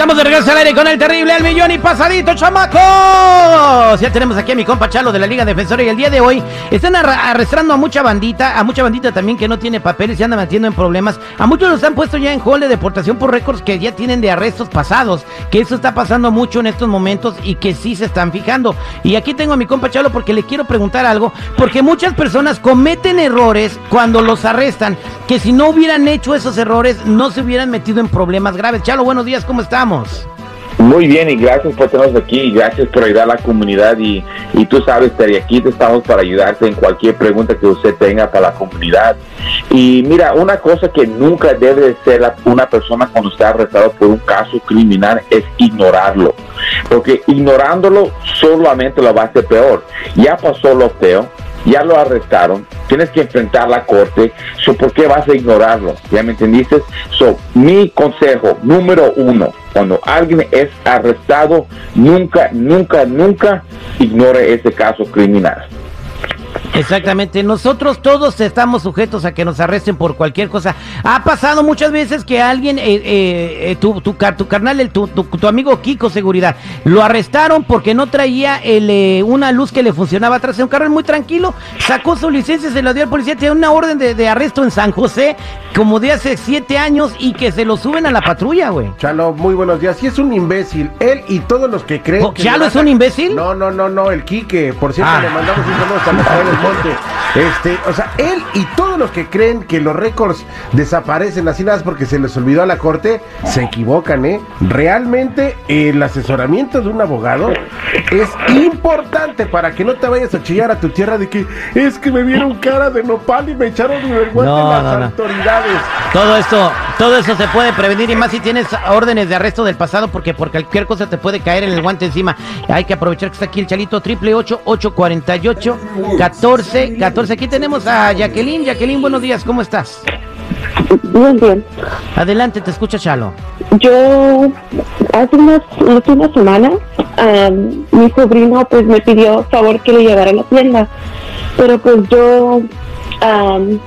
Estamos de regreso al aire con el terrible El Millón y pasadito, chamacos. Ya tenemos aquí a mi compa Chalo de la Liga Defensora y el día de hoy están arrastrando a mucha bandita, a mucha bandita también que no tiene papeles y anda metiendo en problemas. A muchos los han puesto ya en hall de deportación por récords que ya tienen de arrestos pasados, que eso está pasando mucho en estos momentos y que sí se están fijando. Y aquí tengo a mi compa Chalo porque le quiero preguntar algo, porque muchas personas cometen errores cuando los arrestan, que si no hubieran hecho esos errores no se hubieran metido en problemas graves. Chalo, buenos días, ¿cómo estamos? Muy bien y gracias por tenernos aquí y gracias por ayudar a la comunidad y, y tú sabes, Terry, aquí estamos para ayudarte en cualquier pregunta que usted tenga para la comunidad. Y mira, una cosa que nunca debe ser una persona cuando está arrestado por un caso criminal es ignorarlo, porque ignorándolo solamente lo va a hacer peor. Ya pasó lo feo, ya lo arrestaron, tienes que enfrentar la corte, ¿por qué vas a ignorarlo? ¿Ya me entendiste? So, mi consejo número uno, cuando alguien es arrestado, nunca, nunca, nunca ignore ese caso criminal. Exactamente, nosotros todos estamos sujetos a que nos arresten por cualquier cosa. Ha pasado muchas veces que alguien, eh, eh, eh tu, tu, tu, carnal, el, tu, tu, amigo Kiko Seguridad, lo arrestaron porque no traía el, una luz que le funcionaba atrás de un carro muy tranquilo, sacó su licencia, se lo dio al policía, tiene una orden de, de, arresto en San José, como de hace siete años, y que se lo suben a la patrulla, güey. Chalo, muy buenos días. Sí es un imbécil, él y todos los que creen... ¿Oh, ¿Chalo es un imbécil? No, no, no, no, el Quique, por cierto, ah. le mandamos un saludo hasta el monte. Este, o sea, él y todos los que creen que los récords desaparecen así nada porque se les olvidó a la corte, se equivocan, ¿eh? Realmente el asesoramiento de un abogado es importante para que no te vayas a chillar a tu tierra de que es que me vieron cara de nopal y me echaron mi vergüenza las autoridades. Todo esto, todo eso se puede prevenir y más si tienes órdenes de arresto del pasado porque por cualquier cosa te puede caer en el guante encima. Hay que aprovechar que está aquí el chalito triple ocho ocho cuarenta y ocho catorce catorce. Aquí tenemos a Jacqueline. Jacqueline, buenos días, ¿cómo estás? Bien, bien. Adelante, te escucha Chalo. Yo hace unas, una semana mi sobrino pues me pidió favor que le llevara a la tienda, pero pues yo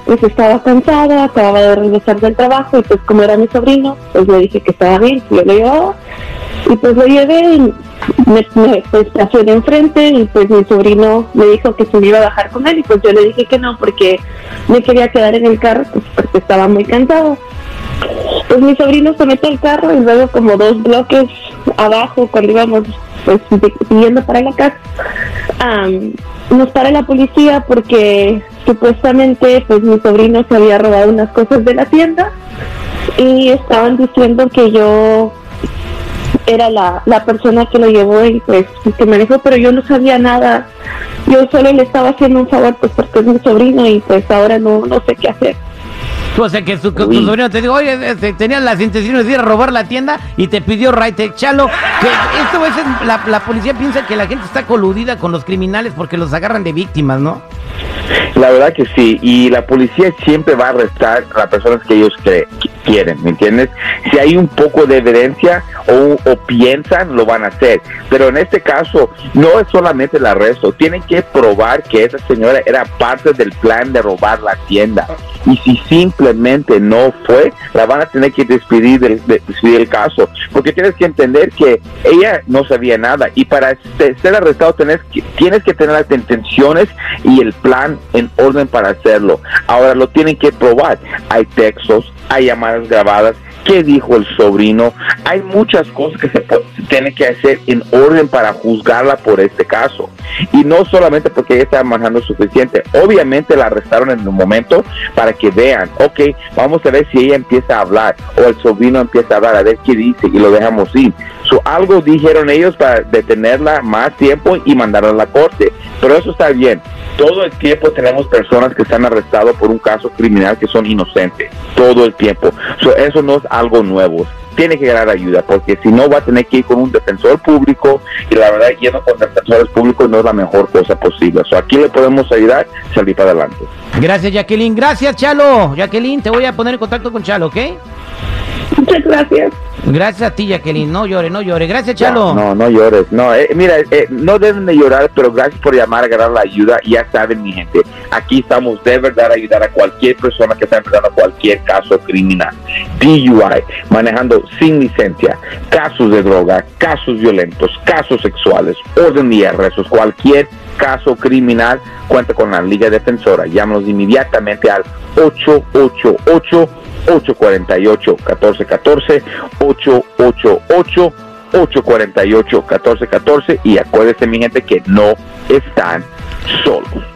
pues estaba cansada, acababa de regresar del trabajo y pues como era mi sobrino, pues le dije que estaba bien, yo lo llevaba y pues lo llevé y me, me pues, estacioné enfrente y pues mi sobrino me dijo que se me iba a bajar con él y pues yo le dije que no porque me quería quedar en el carro pues porque estaba muy cansado. Pues mi sobrino se mete al carro y luego como dos bloques abajo cuando íbamos pues siguiendo para la casa nos para la policía porque supuestamente pues mi sobrino se había robado unas cosas de la tienda y estaban diciendo que yo era la, la persona que lo llevó y pues que me dejó, pero yo no sabía nada. Yo solo le estaba haciendo un favor pues porque es mi sobrino y pues ahora no, no sé qué hacer. O sea que su, sobrino te dijo, oye, este, tenía las intenciones de ir a robar la tienda y te pidió right chalo. Que esto es, la, la policía piensa que la gente está coludida con los criminales porque los agarran de víctimas, ¿no? La verdad que sí, y la policía siempre va a arrestar a las personas que ellos quieren, ¿me entiendes? Si hay un poco de evidencia o, o, piensan, lo van a hacer. Pero en este caso, no es solamente el arresto, tienen que probar que esa señora era parte del plan de robar la tienda. Y si simplemente no fue, la van a tener que despedir del, despedir el caso. Porque tienes que entender que ella no sabía nada. Y para ser arrestado tienes que, tienes que tener las intenciones y el plan en orden para hacerlo. Ahora lo tienen que probar. Hay textos, hay llamadas grabadas, qué dijo el sobrino. Hay muchas cosas que se, tienen que hacer en orden para juzgarla por este caso. Y no solamente porque ella estaba manejando suficiente. Obviamente la arrestaron en un momento para que vean, ok, vamos a ver si ella empieza a hablar o el sobrino empieza a hablar, a ver qué dice y lo dejamos ir. So, algo dijeron ellos para detenerla más tiempo y mandarla a la corte. Pero eso está bien. Todo el tiempo tenemos personas que están arrestadas por un caso criminal que son inocentes. Todo el tiempo. eso no es algo nuevo. Tiene que ganar ayuda porque si no va a tener que ir con un defensor público y la verdad yendo con defensores públicos no es la mejor cosa posible. So, aquí le podemos ayudar salir para adelante. Gracias Jacqueline. Gracias Chalo. Jacqueline, te voy a poner en contacto con Chalo, ¿ok? Muchas gracias. Gracias a ti, Jacqueline. No llore, no llore. Gracias, Chalo. No, no llores. No, eh, mira, eh, no deben de llorar, pero gracias por llamar a agarrar la ayuda. Ya saben, mi gente, aquí estamos de verdad a ayudar a cualquier persona que está enfrentando cualquier caso criminal. DUI, manejando sin licencia, casos de droga, casos violentos, casos sexuales, orden de arrestos, cualquier caso criminal, cuenta con la Liga Defensora. Llámanos inmediatamente al 888 848 1414 888 848 1414 y acuérdense mi gente que no están solos.